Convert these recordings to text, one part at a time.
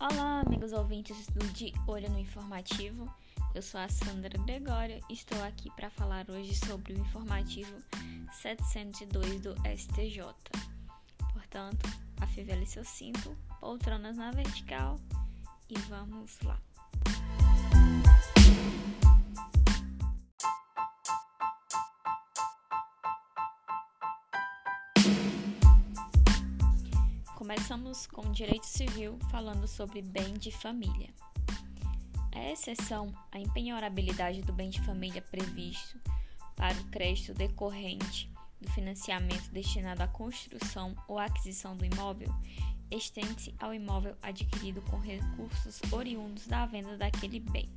Olá, amigos ouvintes do De Olho no Informativo. Eu sou a Sandra Gregória e estou aqui para falar hoje sobre o informativo 702 do STJ. Portanto, afivele seu cinto, poltronas na vertical e vamos lá. Começamos com direito civil, falando sobre bem de família. A exceção à empenhorabilidade do bem de família previsto para o crédito decorrente do financiamento destinado à construção ou aquisição do imóvel estende-se ao imóvel adquirido com recursos oriundos da venda daquele bem.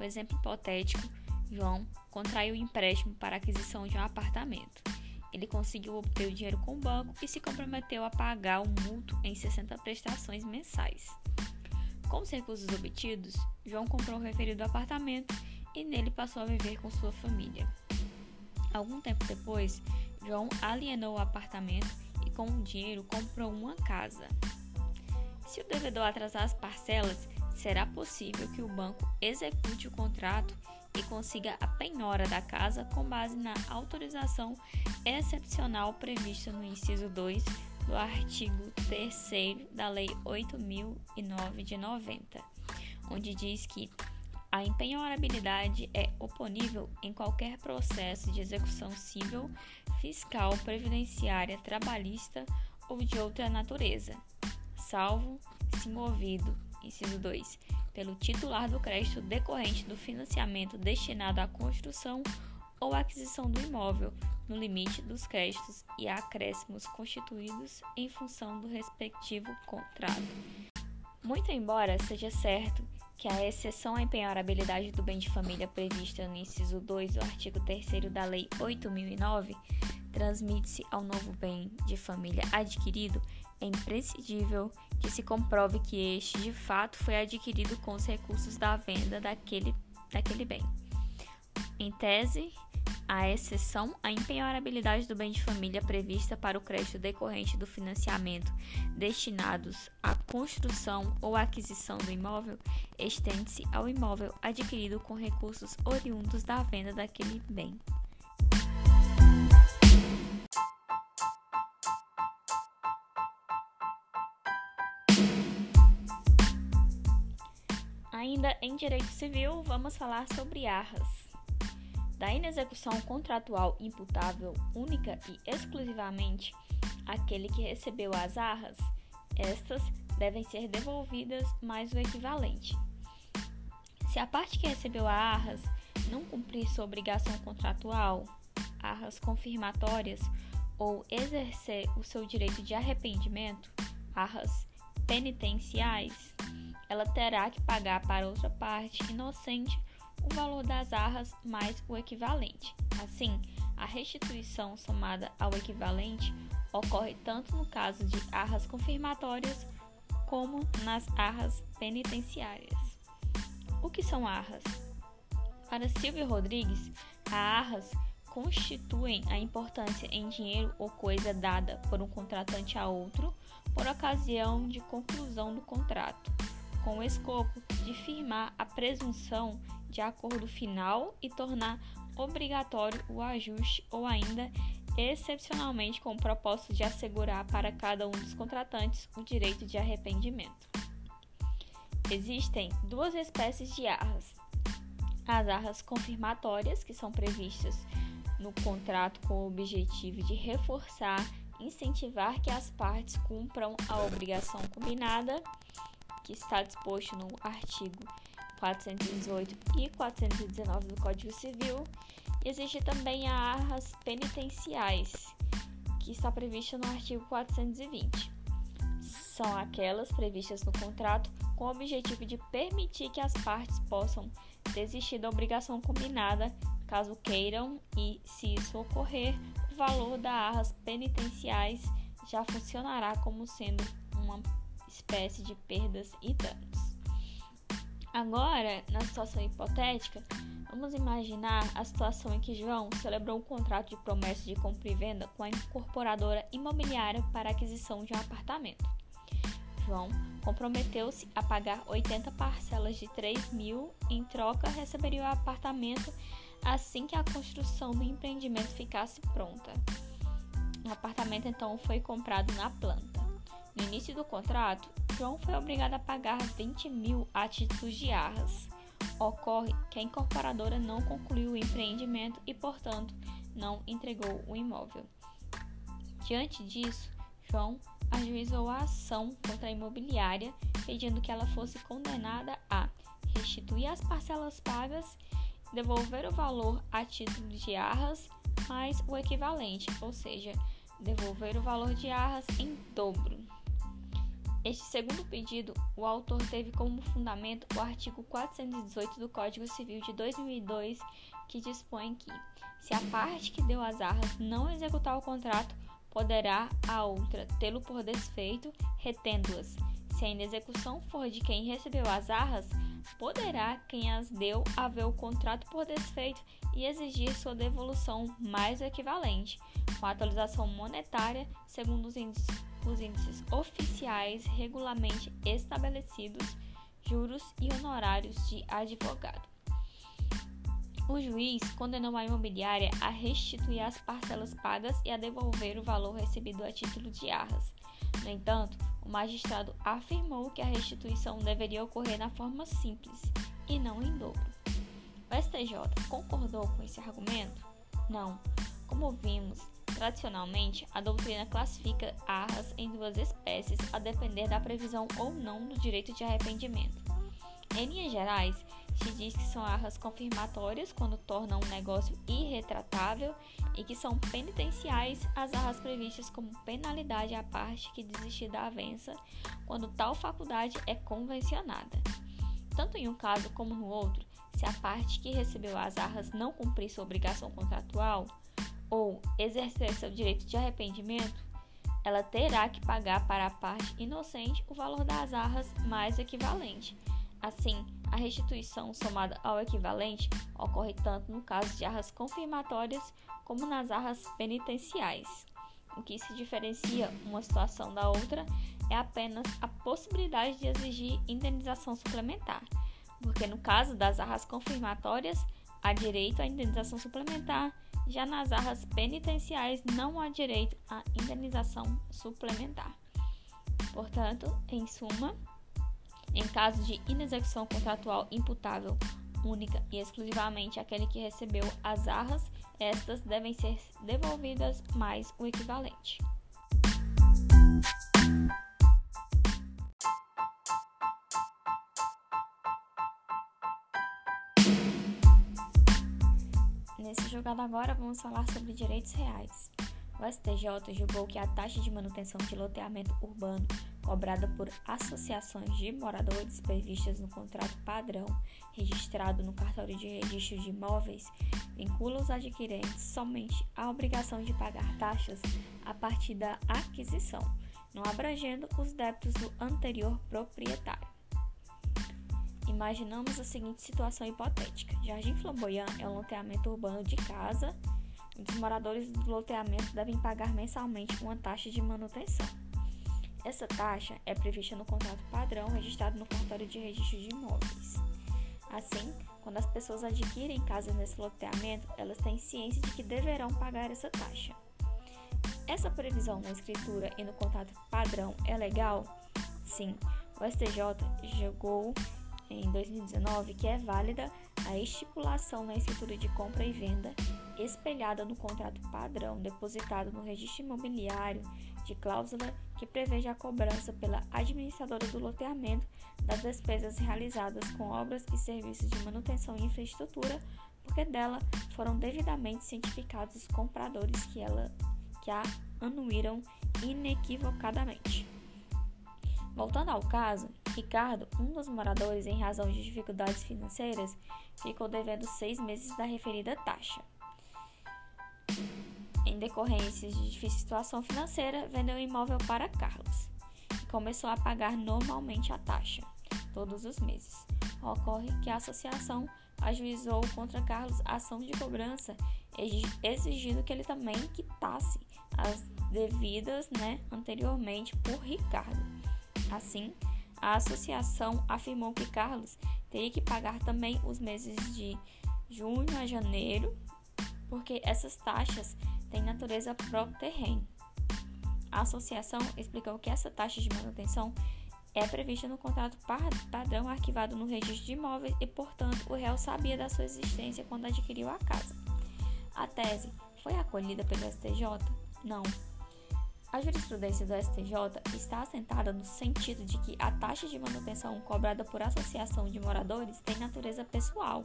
O exemplo hipotético: João contraiu empréstimo para aquisição de um apartamento. Ele conseguiu obter o dinheiro com o banco e se comprometeu a pagar o mútuo em 60 prestações mensais. Com os recursos obtidos, João comprou o referido apartamento e nele passou a viver com sua família. Algum tempo depois, João alienou o apartamento e, com o dinheiro, comprou uma casa. Se o devedor atrasar as parcelas, será possível que o banco execute o contrato e consiga a penhora da casa com base na autorização excepcional prevista no inciso 2 do artigo 3 da Lei 8009 de 90, onde diz que a empenhorabilidade é oponível em qualquer processo de execução civil, fiscal, previdenciária, trabalhista ou de outra natureza, salvo se movido, inciso 2, pelo titular do crédito decorrente do financiamento destinado à construção ou aquisição do imóvel, no limite dos créditos e acréscimos constituídos em função do respectivo contrato. Muito embora seja certo que a exceção à empenhorabilidade do bem de família prevista no inciso 2 do artigo 3 da Lei 8009 transmite-se ao novo bem de família adquirido, é imprescindível que se comprove que este de fato foi adquirido com os recursos da venda daquele, daquele bem. Em tese, a exceção à empenhorabilidade do bem de família prevista para o crédito decorrente do financiamento destinados à construção ou aquisição do imóvel estende-se ao imóvel adquirido com recursos oriundos da venda daquele bem. Ainda em direito civil, vamos falar sobre arras. Da inexecução contratual imputável única e exclusivamente àquele que recebeu as arras, estas devem ser devolvidas mais o equivalente. Se a parte que recebeu a arras não cumprir sua obrigação contratual, arras confirmatórias ou exercer o seu direito de arrependimento, arras penitenciais, ela terá que pagar para outra parte inocente o valor das arras mais o equivalente. Assim, a restituição somada ao equivalente ocorre tanto no caso de arras confirmatórias como nas arras penitenciárias. O que são arras? Para Silvio Rodrigues, as arras constituem a importância em dinheiro ou coisa dada por um contratante a outro por ocasião de conclusão do contrato com o escopo de firmar a presunção de acordo final e tornar obrigatório o ajuste ou ainda excepcionalmente com o propósito de assegurar para cada um dos contratantes o direito de arrependimento. Existem duas espécies de arras: as arras confirmatórias, que são previstas no contrato com o objetivo de reforçar, incentivar que as partes cumpram a obrigação combinada, que está disposto no artigo 418 e 419 do Código Civil. E existe também a arras penitenciais, que está prevista no artigo 420. São aquelas previstas no contrato com o objetivo de permitir que as partes possam desistir da obrigação combinada, caso queiram, e, se isso ocorrer, o valor das arras penitenciais já funcionará como sendo uma espécie de perdas e danos. Agora, na situação hipotética, vamos imaginar a situação em que João celebrou um contrato de promessa de compra e venda com a incorporadora imobiliária para aquisição de um apartamento. João comprometeu-se a pagar 80 parcelas de 3 mil, em troca receberia o apartamento assim que a construção do empreendimento ficasse pronta. O apartamento então foi comprado na planta. No início do contrato, João foi obrigado a pagar 20 mil a de arras. Ocorre que a incorporadora não concluiu o empreendimento e, portanto, não entregou o imóvel. Diante disso, João ajuizou a ação contra a imobiliária, pedindo que ela fosse condenada a restituir as parcelas pagas, devolver o valor a título de arras mais o equivalente, ou seja, devolver o valor de arras em dobro. Este segundo pedido, o autor teve como fundamento o artigo 418 do Código Civil de 2002, que dispõe que, se a parte que deu as arras não executar o contrato, poderá a outra tê-lo por desfeito, retendo-as. Se a inexecução for de quem recebeu as arras, poderá quem as deu haver o contrato por desfeito e exigir sua devolução mais equivalente, com atualização monetária segundo os índices, os índices oficiais regularmente estabelecidos, juros e honorários de advogado. O juiz condenou a imobiliária a restituir as parcelas pagas e a devolver o valor recebido a título de arras. No entanto, o magistrado afirmou que a restituição deveria ocorrer na forma simples e não em dobro. O STJ concordou com esse argumento? Não. Como vimos, tradicionalmente, a doutrina classifica arras em duas espécies a depender da previsão ou não do direito de arrependimento. Em linhas gerais, se diz que são arras confirmatórias quando tornam um negócio irretratável e que são penitenciais as arras previstas como penalidade à parte que desistir da avença quando tal faculdade é convencionada. Tanto em um caso como no outro, se a parte que recebeu as arras não cumprir sua obrigação contratual ou exercer seu direito de arrependimento, ela terá que pagar para a parte inocente o valor das arras mais equivalente Assim, a restituição somada ao equivalente ocorre tanto no caso de arras confirmatórias como nas arras penitenciais. O que se diferencia uma situação da outra é apenas a possibilidade de exigir indenização suplementar, porque no caso das arras confirmatórias há direito à indenização suplementar, já nas arras penitenciais não há direito à indenização suplementar. Portanto, em suma, em caso de inexecução contratual imputável única e exclusivamente àquele que recebeu as arras, estas devem ser devolvidas mais o equivalente. Jogado agora vamos falar sobre direitos reais. O STJ julgou que a taxa de manutenção de loteamento urbano cobrada por associações de moradores previstas no contrato padrão registrado no cartório de registro de imóveis vincula os adquirentes somente à obrigação de pagar taxas a partir da aquisição, não abrangendo os débitos do anterior proprietário. Imaginamos a seguinte situação hipotética: Jardim Flamboyant é um loteamento urbano de casa. Os moradores do loteamento devem pagar mensalmente uma taxa de manutenção. Essa taxa é prevista no contrato padrão registrado no cartório de registro de imóveis. Assim, quando as pessoas adquirem casas nesse loteamento, elas têm ciência de que deverão pagar essa taxa. Essa previsão na escritura e no contrato padrão é legal? Sim, o STJ julgou em 2019 que é válida a estipulação na escritura de compra e venda espelhada no contrato padrão depositado no registro imobiliário de cláusula que preveja a cobrança pela administradora do loteamento das despesas realizadas com obras e serviços de manutenção e infraestrutura, porque dela foram devidamente cientificados os compradores que ela que a anuíram inequivocadamente. Voltando ao caso, Ricardo, um dos moradores, em razão de dificuldades financeiras, ficou devendo seis meses da referida taxa em decorrência de difícil situação financeira, vendeu o imóvel para Carlos e começou a pagar normalmente a taxa, todos os meses. Ocorre que a associação ajuizou contra Carlos ação de cobrança, exigindo que ele também quitasse as devidas né, anteriormente por Ricardo. Assim, a associação afirmou que Carlos teria que pagar também os meses de junho a janeiro, porque essas taxas têm natureza própria terreno. A associação explicou que essa taxa de manutenção é prevista no contrato padrão arquivado no registro de imóveis e, portanto, o réu sabia da sua existência quando adquiriu a casa. A tese foi acolhida pelo STJ? Não. A jurisprudência do STJ está assentada no sentido de que a taxa de manutenção cobrada por associação de moradores tem natureza pessoal,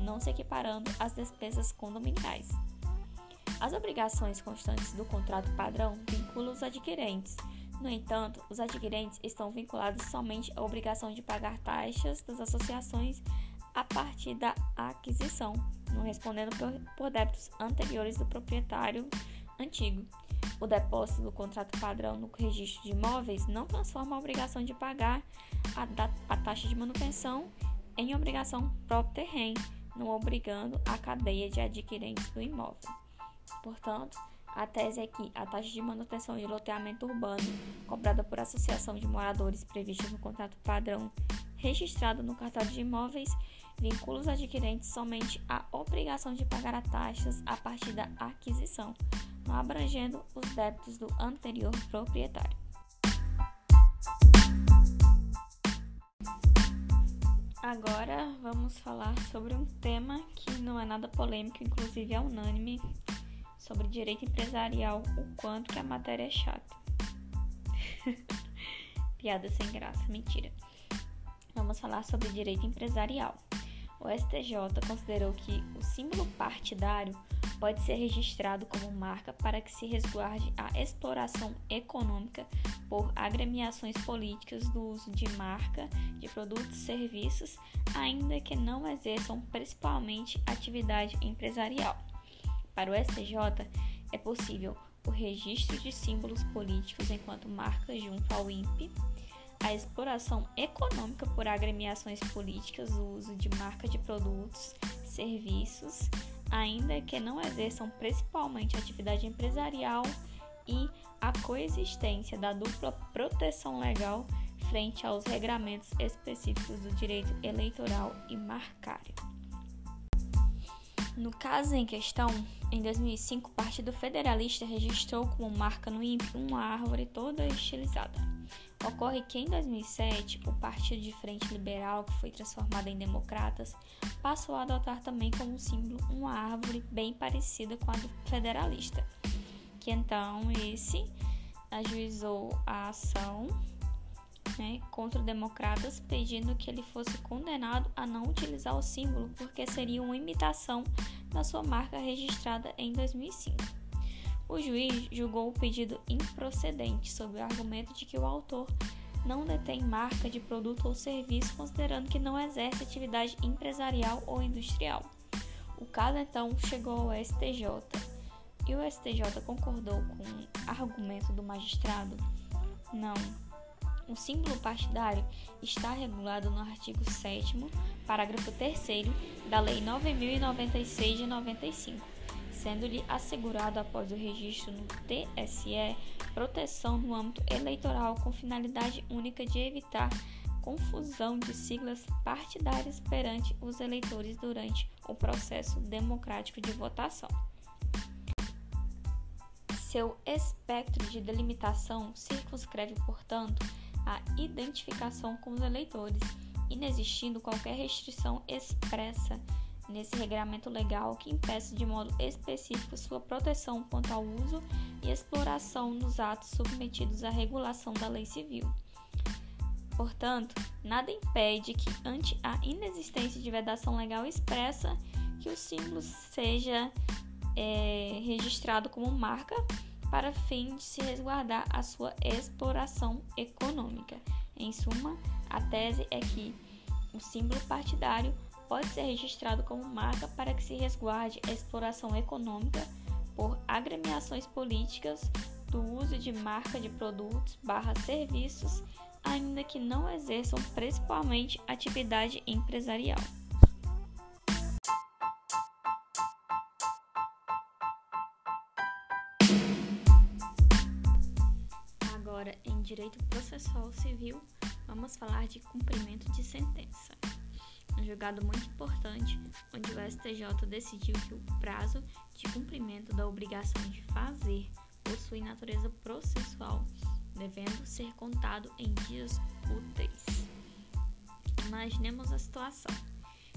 não se equiparando às despesas condominiais. As obrigações constantes do contrato padrão vinculam os adquirentes. No entanto, os adquirentes estão vinculados somente à obrigação de pagar taxas das associações a partir da aquisição, não respondendo por, débitos anteriores do proprietário antigo. O depósito do contrato padrão no registro de imóveis não transforma a obrigação de pagar a, a taxa de manutenção em obrigação próprio terreno, não obrigando a cadeia de adquirentes do imóvel. Portanto, a tese é que a taxa de manutenção de loteamento urbano cobrada por associação de moradores prevista no contrato padrão registrado no cartório de imóveis vincula os adquirentes somente à obrigação de pagar as taxas a partir da aquisição, não abrangendo os débitos do anterior proprietário. Agora vamos falar sobre um tema que não é nada polêmico, inclusive é unânime, sobre direito empresarial, o quanto que a matéria é chata. Piada sem graça, mentira. Vamos falar sobre direito empresarial. O STJ considerou que o símbolo partidário pode ser registrado como marca para que se resguarde a exploração econômica por agremiações políticas do uso de marca de produtos e serviços, ainda que não exerçam principalmente atividade empresarial. Para o STJ, é possível o registro de símbolos políticos enquanto marca junto ao INPE, a exploração econômica por agremiações políticas, o uso de marca de produtos, serviços, ainda que não exerçam principalmente atividade empresarial e a coexistência da dupla proteção legal frente aos regramentos específicos do direito eleitoral e marcário. No caso em questão, em 2005, o Partido Federalista registrou como marca no INPE uma árvore toda estilizada. Ocorre que em 2007, o Partido de Frente Liberal, que foi transformado em Democratas, passou a adotar também como símbolo uma árvore bem parecida com a do Federalista, que então esse ajuizou a ação né, contra democratas, pedindo que ele fosse condenado a não utilizar o símbolo porque seria uma imitação da sua marca registrada em 2005. O juiz julgou o pedido improcedente sob o argumento de que o autor não detém marca de produto ou serviço, considerando que não exerce atividade empresarial ou industrial. O caso então chegou ao STJ e o STJ concordou com o argumento do magistrado? Não, o símbolo partidário está regulado no artigo 7 parágrafo 3 da Lei 9096 de 95, sendo-lhe assegurado após o registro no TSE proteção no âmbito eleitoral com finalidade única de evitar confusão de siglas partidárias perante os eleitores durante o processo democrático de votação. Seu espectro de delimitação circunscreve, portanto, a identificação com os eleitores, inexistindo qualquer restrição expressa nesse regramento legal que impeça de modo específico sua proteção quanto ao uso e exploração nos atos submetidos à regulação da lei civil. Portanto, nada impede que, ante a inexistência de vedação legal expressa, que o símbolo seja é, registrado como marca para fim de se resguardar a sua exploração econômica. Em suma, a tese é que o símbolo partidário pode ser registrado como marca para que se resguarde a exploração econômica por agremiações políticas do uso de marca de produtos barra serviços, ainda que não exerçam principalmente atividade empresarial. direito processual civil, vamos falar de cumprimento de sentença. Julgado muito importante, onde o STJ decidiu que o prazo de cumprimento da obrigação de fazer possui natureza processual, devendo ser contado em dias úteis. Imaginemos a situação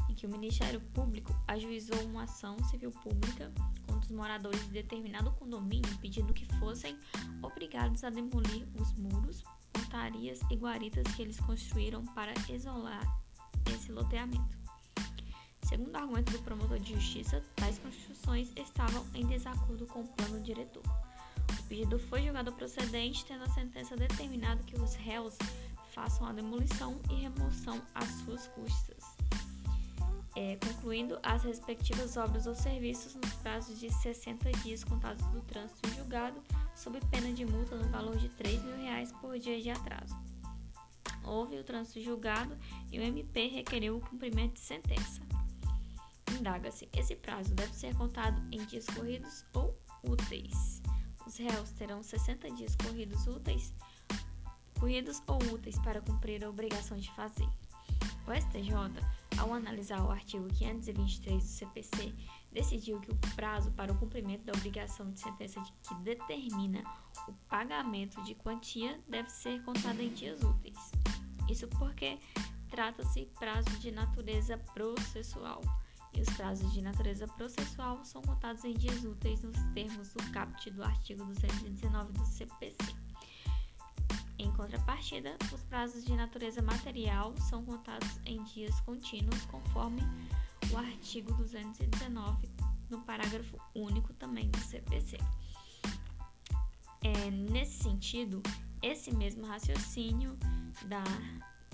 em que o Ministério Público ajuizou uma ação civil pública contra os moradores de determinado condomínio, pedindo que fossem obrigados a demolir os muros, portarias e guaritas que eles construíram para isolar esse loteamento. Segundo o argumento do promotor de justiça, tais construções estavam em desacordo com o plano diretor. O pedido foi julgado procedente, tendo a sentença determinado que os réus façam a demolição e remoção às suas custas, é, concluindo as respectivas obras ou serviços nos prazos de 60 dias contados do trânsito julgado, sob pena de multa no valor de 3 mil reais por dia de atraso. Houve o trânsito julgado e o MP requeriu o cumprimento de sentença. Indaga-se: esse prazo deve ser contado em dias corridos ou úteis. Os réus terão 60 dias corridos úteis corridos ou úteis para cumprir a obrigação de fazer. O STJ, ao analisar o artigo 523 do CPC, decidiu que o prazo para o cumprimento da obrigação de sentença que determina o pagamento de quantia deve ser contado em dias úteis. Isso porque trata-se prazo de natureza processual, e os prazos de natureza processual são contados em dias úteis nos termos do caput do artigo 219 do CPC. Em contrapartida, os prazos de natureza material são contados em dias contínuos, conforme o artigo 219, no parágrafo único também do CPC. É, nesse sentido, esse mesmo raciocínio da,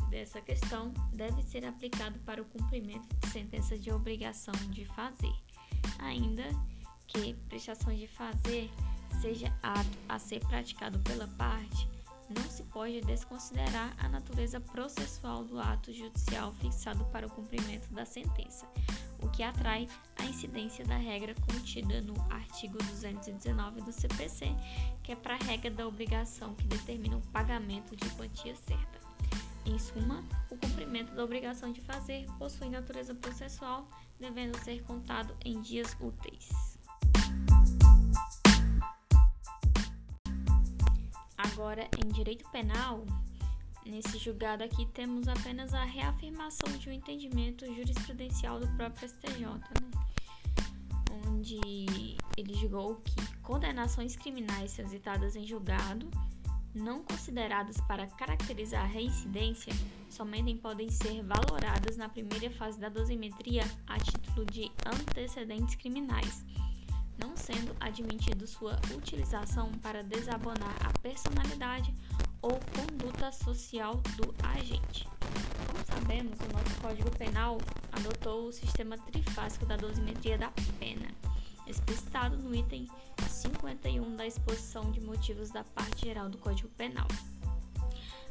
dessa questão deve ser aplicado para o cumprimento de sentença de obrigação de fazer, ainda que prestação de fazer seja ato a ser praticado pela parte não se pode desconsiderar a natureza processual do ato judicial fixado para o cumprimento da sentença, o que atrai a incidência da regra contida no artigo 219 do CPC, que é para a regra da obrigação que determina o pagamento de quantia certa. Em suma, o cumprimento da obrigação de fazer possui natureza processual, devendo ser contado em dias úteis. Agora, em direito penal, nesse julgado aqui temos apenas a reafirmação de um entendimento jurisprudencial do próprio STJ, né? onde ele julgou que condenações criminais transitadas em julgado, não consideradas para caracterizar a reincidência, somente podem ser valoradas na primeira fase da dosimetria a título de antecedentes criminais não sendo admitido sua utilização para desabonar a personalidade ou conduta social do agente. Como sabemos, o nosso Código Penal adotou o sistema trifásico da dosimetria da pena, explicitado no item 51 da exposição de motivos da parte geral do Código Penal.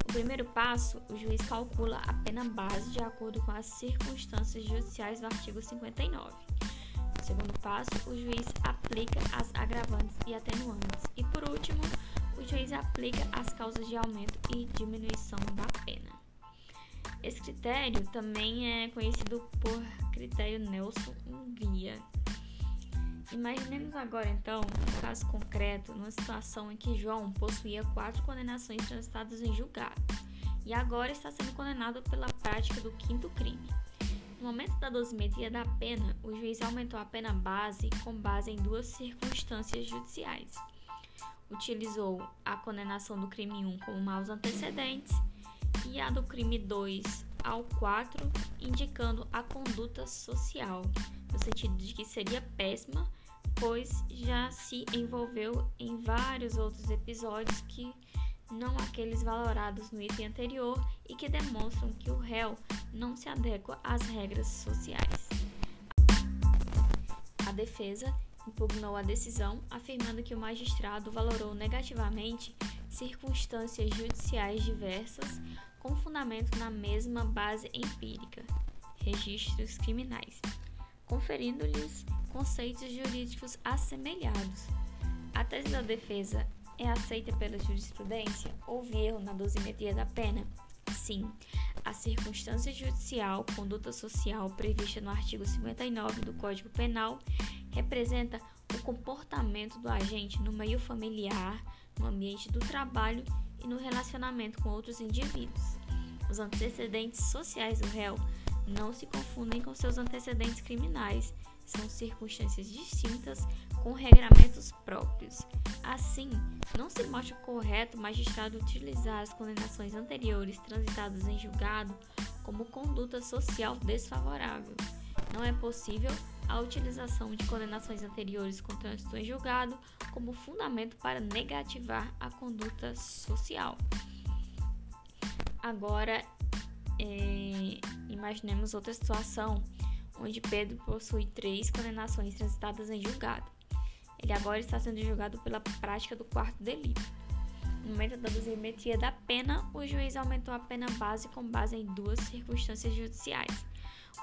O primeiro passo, o juiz calcula a pena base de acordo com as circunstâncias judiciais do artigo 59. Segundo passo, o juiz aplica as agravantes e atenuantes. E por último, o juiz aplica as causas de aumento e diminuição da pena. Esse critério também é conhecido por critério Nelson Hungria. Imaginemos agora então um caso concreto, numa situação em que João possuía quatro condenações transitadas em julgado e agora está sendo condenado pela prática do quinto crime. No momento da dosimetria da pena, o juiz aumentou a pena base com base em duas circunstâncias judiciais. Utilizou a condenação do crime 1 como maus antecedentes e a do crime 2 ao 4, indicando a conduta social, no sentido de que seria péssima, pois já se envolveu em vários outros episódios que não aqueles valorados no item anterior e que demonstram que o réu não se adequa às regras sociais. A defesa impugnou a decisão, afirmando que o magistrado valorou negativamente circunstâncias judiciais diversas com fundamento na mesma base empírica, registros criminais, conferindo-lhes conceitos jurídicos assemelhados. A tese da defesa é aceita pela jurisprudência? Houve erro na dosimetria da pena? Sim. A circunstância judicial, conduta social prevista no artigo 59 do Código Penal, representa o comportamento do agente no meio familiar, no ambiente do trabalho e no relacionamento com outros indivíduos. Os antecedentes sociais do réu não se confundem com seus antecedentes criminais, são circunstâncias distintas com regramentos próprios. Assim, não se mostra correto o magistrado utilizar as condenações anteriores transitadas em julgado como conduta social desfavorável. Não é possível a utilização de condenações anteriores com trânsito em julgado como fundamento para negativar a conduta social. Agora, é, imaginemos outra situação onde Pedro possui três condenações transitadas em julgado. Ele agora está sendo julgado pela prática do quarto delito. No momento da dosimetria da pena, o juiz aumentou a pena base com base em duas circunstâncias judiciais.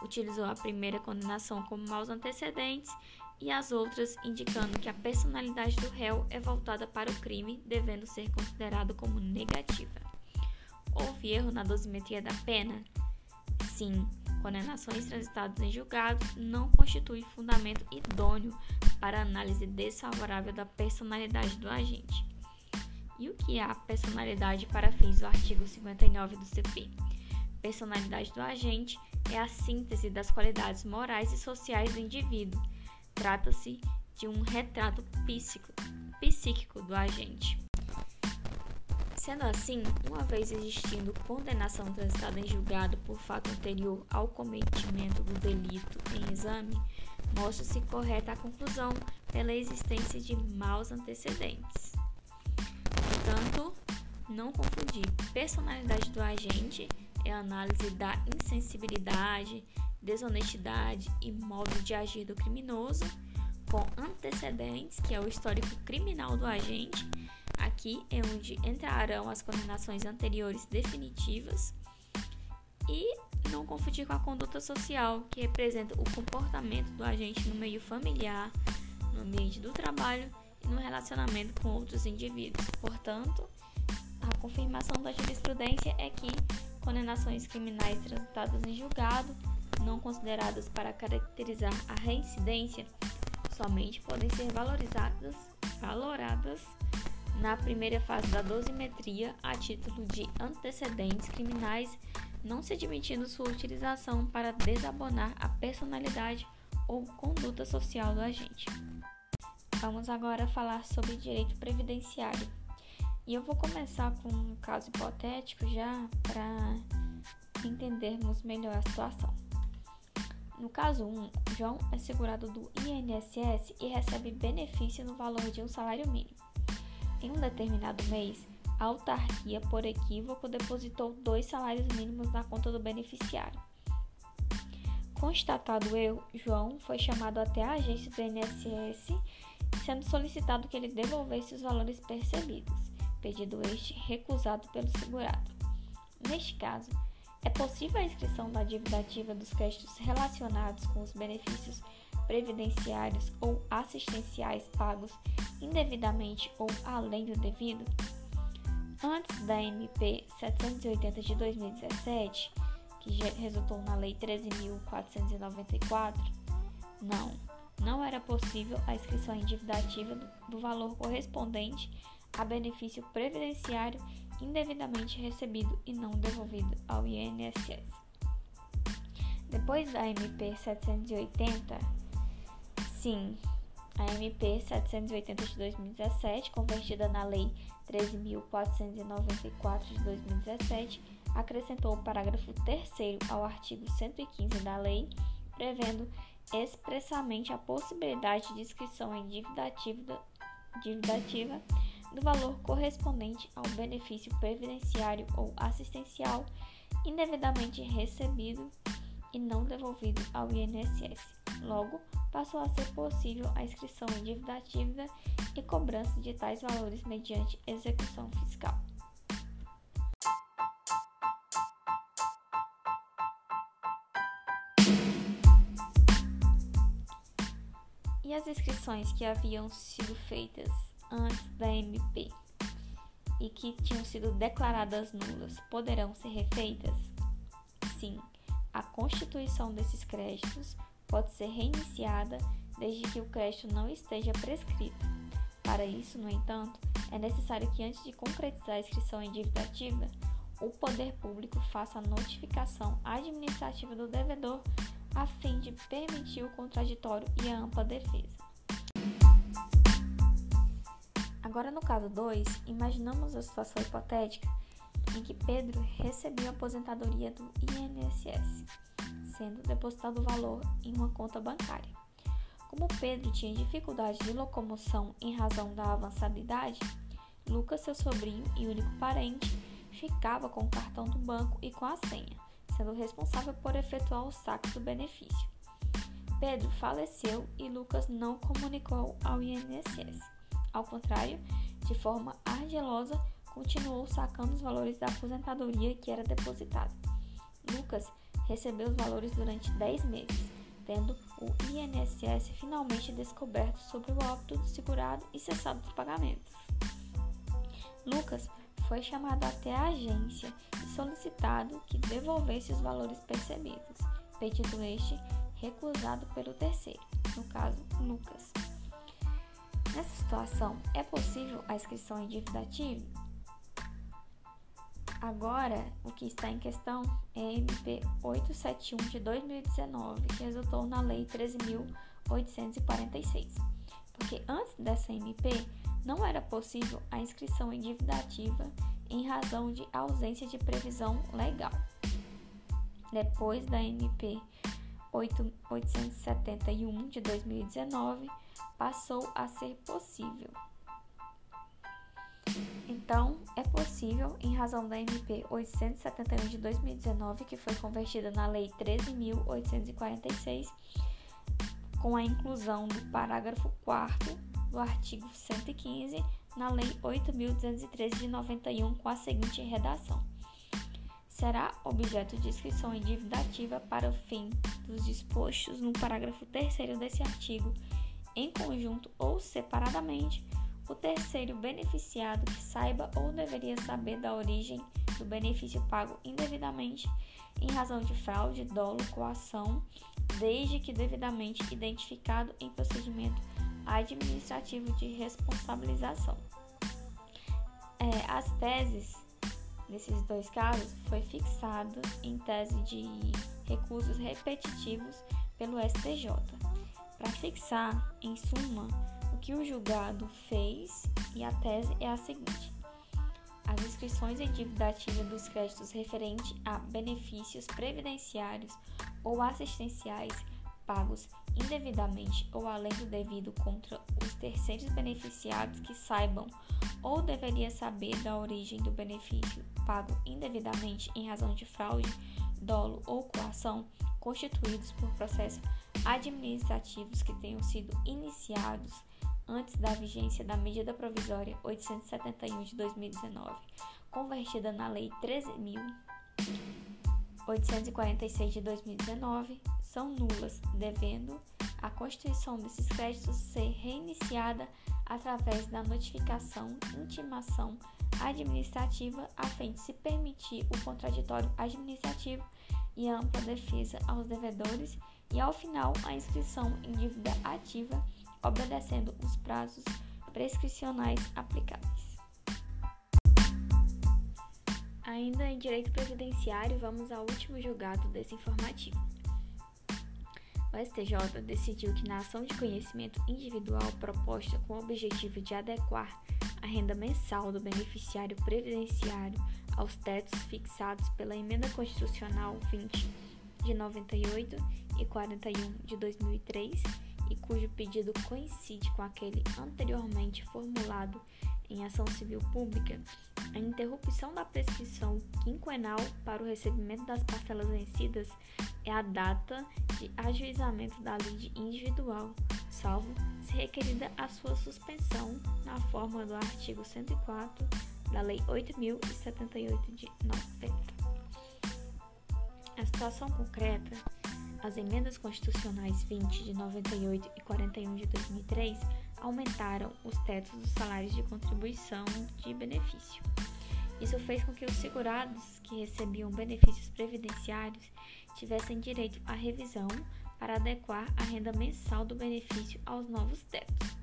Utilizou a primeira condenação como maus antecedentes e as outras indicando que a personalidade do réu é voltada para o crime, devendo ser considerado como negativa. Houve erro na dosimetria da pena? Sim, condenações transitadas em julgado não constituem fundamento idôneo para análise desfavorável da personalidade do agente. E o que é a personalidade para fins do artigo 59 do CP? Personalidade do agente é a síntese das qualidades morais e sociais do indivíduo. Trata-se de um retrato psíquico, psíquico do agente. Sendo assim, uma vez existindo condenação transitada em julgado por fato anterior ao cometimento do delito em exame, mostra-se correta a conclusão pela existência de maus antecedentes. Portanto, não confundir personalidade do agente é a análise da insensibilidade, desonestidade e modo de agir do criminoso, com antecedentes, que é o histórico criminal do agente, Aqui é onde entrarão as condenações anteriores definitivas e não confundir com a conduta social, que representa o comportamento do agente no meio familiar, no ambiente do trabalho e no relacionamento com outros indivíduos. Portanto, a confirmação da jurisprudência é que condenações criminais transitadas em julgado, não consideradas para caracterizar a reincidência, somente podem ser valorizadas, valoradas na primeira fase da dosimetria a título de antecedentes criminais, não se admitindo sua utilização para desabonar a personalidade ou conduta social do agente. Vamos agora falar sobre direito previdenciário. E eu vou começar com um caso hipotético já para entendermos melhor a situação. No caso 1, João é segurado do INSS e recebe benefício no valor de um salário mínimo. Em um determinado mês, a autarquia, por equívoco, depositou dois salários mínimos na conta do beneficiário. Constatado o erro, João foi chamado até a agência do INSS, sendo solicitado que ele devolvesse os valores percebidos, pedido este recusado pelo segurado. Neste caso, é possível a inscrição da dívida ativa dos créditos relacionados com os benefícios previdenciários ou assistenciais pagos indevidamente ou além do devido? Antes da MP 780 de 2017, que resultou na Lei 13.494, não, não era possível a inscrição em dívida ativa do valor correspondente a benefício previdenciário indevidamente recebido e não devolvido ao INSS. Depois da MP 780, sim, a MP 780 de 2017, convertida na Lei 13.494 de 2017, acrescentou o parágrafo 3 ao artigo 115 da lei, prevendo expressamente a possibilidade de inscrição em dívida ativa, dívida ativa do valor correspondente ao benefício previdenciário ou assistencial indevidamente recebido e não devolvido ao INSS. Logo, passou a ser possível a inscrição em dívida ativa e cobrança de tais valores mediante execução fiscal. E as inscrições que haviam sido feitas antes da MP e que tinham sido declaradas nulas poderão ser refeitas? Sim, a constituição desses créditos pode ser reiniciada desde que o crédito não esteja prescrito. Para isso, no entanto, é necessário que antes de concretizar a inscrição em dívida ativa, o poder público faça a notificação administrativa do devedor a fim de permitir o contraditório e a ampla defesa. Agora, no caso 2, imaginamos a situação hipotética em que Pedro recebeu a aposentadoria do INSS, sendo depositado o valor em uma conta bancária. Como Pedro tinha dificuldade de locomoção em razão da avançada idade, Lucas, seu sobrinho e único parente, ficava com o cartão do banco e com a senha, sendo responsável por efetuar o saque do benefício. Pedro faleceu e Lucas não comunicou ao INSS. Ao contrário, de forma ardilosa, continuou sacando os valores da aposentadoria que era depositada. Lucas recebeu os valores durante 10 meses, tendo o INSS finalmente descoberto sobre o óbito do segurado e cessado os pagamentos. Lucas foi chamado até a agência e solicitado que devolvesse os valores percebidos, pedido este recusado pelo terceiro, no caso Lucas. Nessa situação, é possível a inscrição em dívida ativa? Agora, o que está em questão é a MP 871 de 2019, que resultou na Lei 13.846. Porque antes dessa MP, não era possível a inscrição em dívida ativa em razão de ausência de previsão legal. Depois da MP 871 de 2019, passou a ser possível. Então, é possível, em razão da MP 871 de 2019, que foi convertida na Lei 13.846, com a inclusão do parágrafo 4 do artigo 115 na Lei 8.213 de 91, com a seguinte redação: será objeto de inscrição em dívida ativa para o fim dos dispostos no parágrafo 3 desse artigo em conjunto ou separadamente, o terceiro beneficiado que saiba ou deveria saber da origem do benefício pago indevidamente em razão de fraude, dolo, coação, desde que devidamente identificado em procedimento administrativo de responsabilização. É, as teses nesses dois casos foi fixado em tese de recursos repetitivos pelo STJ para fixar, em suma, o que o julgado fez e a tese é a seguinte: as inscrições em dívida ativa dos créditos referentes a benefícios previdenciários ou assistenciais pagos indevidamente ou além do devido contra os terceiros beneficiados que saibam ou deveria saber da origem do benefício pago indevidamente em razão de fraude, dolo ou coação constituídos por processo administrativos que tenham sido iniciados antes da vigência da medida provisória 871 de 2019, convertida na Lei 13.846 de 2019, são nulas, devendo a constituição desses créditos ser reiniciada através da notificação, intimação administrativa, a fim de se permitir o contraditório administrativo e ampla defesa aos devedores e, ao final, a inscrição em dívida ativa, obedecendo os prazos prescricionais aplicáveis. Ainda em direito previdenciário, vamos ao último julgado desse informativo. O STJ decidiu que na ação de conhecimento individual proposta com o objetivo de adequar a renda mensal do beneficiário previdenciário aos tetos fixados pela Emenda Constitucional 20 de 98 e 41 de 2003 e cujo pedido coincide com aquele anteriormente formulado em ação civil pública, a interrupção da prescrição quinquenal para o recebimento das parcelas vencidas é a data de ajuizamento da lide individual, salvo se requerida a sua suspensão na forma do artigo 104 da Lei 8.078 de 90. A situação concreta, as emendas constitucionais 20 de 98 e 41 de 2003 aumentaram os tetos dos salários de contribuição de benefício. Isso fez com que os segurados que recebiam benefícios previdenciários tivessem direito à revisão para adequar a renda mensal do benefício aos novos tetos.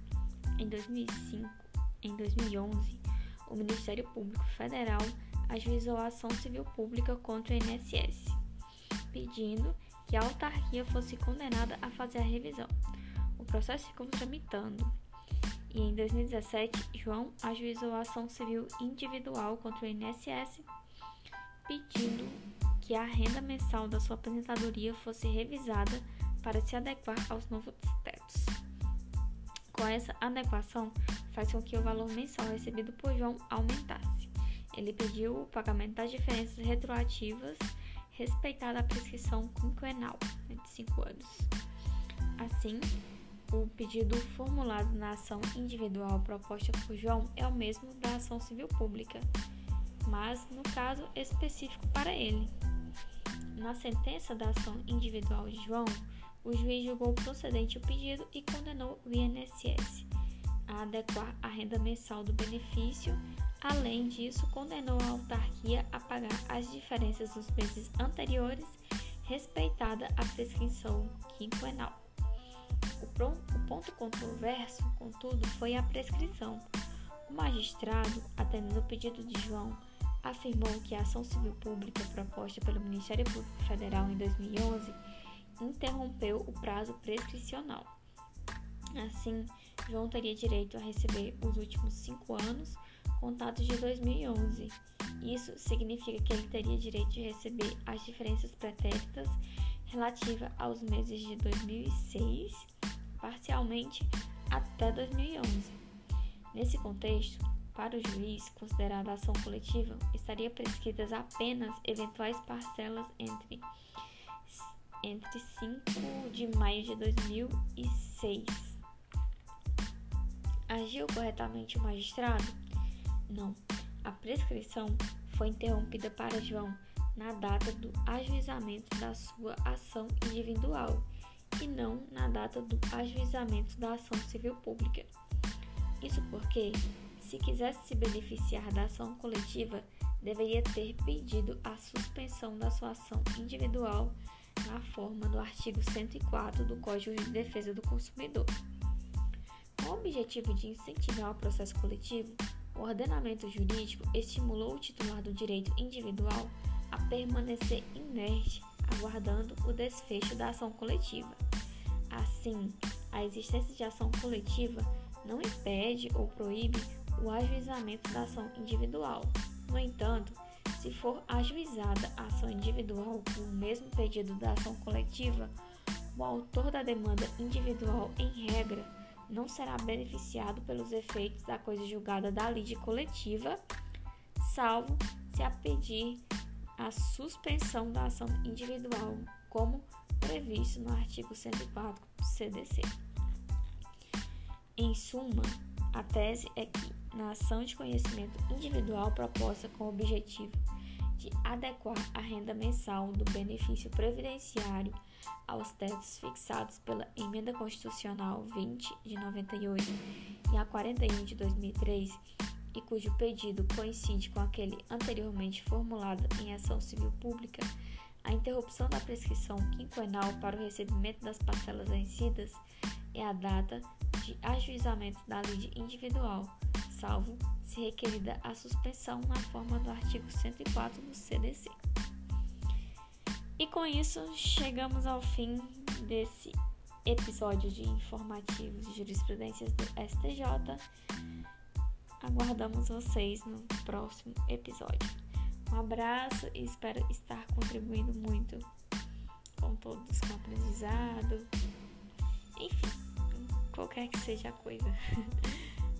Em 2005, em 2011, o Ministério Público Federal ajuizou a ação civil pública contra o INSS, pedindo que a autarquia fosse condenada a fazer a revisão. O processo ficou tramitando e em 2017, João ajuizou a ação civil individual contra o INSS, pedindo que a renda mensal da sua aposentadoria fosse revisada para se adequar aos novos tetos. Com essa adequação, faz com que o valor mensal recebido por João aumentasse. Ele pediu o pagamento das diferenças retroativas, respeitada a prescrição quinquenal de 5 anos. Assim, o pedido formulado na ação individual proposta por João é o mesmo da ação civil pública, mas no caso específico para ele. Na sentença da ação individual de João, o juiz julgou procedente o pedido e condenou o INSS a adequar a renda mensal do benefício. Além disso, condenou a autarquia a pagar as diferenças dos meses anteriores, respeitada a prescrição quinquenal. O ponto controverso, contudo, foi a prescrição. O magistrado, atendendo o pedido de João, afirmou que a ação civil pública proposta pelo Ministério Público Federal em 2011 interrompeu o prazo prescricional. Assim, João teria direito a receber os últimos cinco anos contados de 2011. Isso significa que ele teria direito de receber as diferenças pretéritas relativa aos meses de 2006, parcialmente até 2011. Nesse contexto, para o juiz, considerada ação coletiva, estaria prescritas apenas eventuais parcelas entre entre 5 de maio de 2006. Agiu corretamente o magistrado? Não. A prescrição foi interrompida para João na data do ajuizamento da sua ação individual e não na data do ajuizamento da ação civil pública. Isso porque, se quisesse se beneficiar da ação coletiva, deveria ter pedido a suspensão da sua ação individual na forma do artigo 104 do Código de Defesa do Consumidor. Com o objetivo de incentivar o processo coletivo, o ordenamento jurídico estimulou o titular do direito individual a permanecer inerte, aguardando o desfecho da ação coletiva. Assim, a existência de ação coletiva não impede ou proíbe o ajuizamento da ação individual. No entanto, se for ajuizada a ação individual com o mesmo pedido da ação coletiva, o autor da demanda individual, em regra, não será beneficiado pelos efeitos da coisa julgada da lide coletiva, salvo se a pedir a suspensão da ação individual, como previsto no artigo 104 do CDC. Em suma, a tese é que, na ação de conhecimento individual proposta com o objetivo de adequar a renda mensal do benefício previdenciário aos tetos fixados pela Emenda Constitucional 20 de 98 e a 41 de 2003, e cujo pedido coincide com aquele anteriormente formulado em ação civil pública, a interrupção da prescrição quinquenal para o recebimento das parcelas vencidas é a data de ajuizamento da lide individual, salvo se requerida a suspensão na forma do artigo 104 do CDC. E com isso, chegamos ao fim desse episódio de informativos de jurisprudências do STJ. Aguardamos vocês no próximo episódio. Um abraço e espero estar contribuindo muito com todos com aprendizado. Enfim, qualquer que seja a coisa.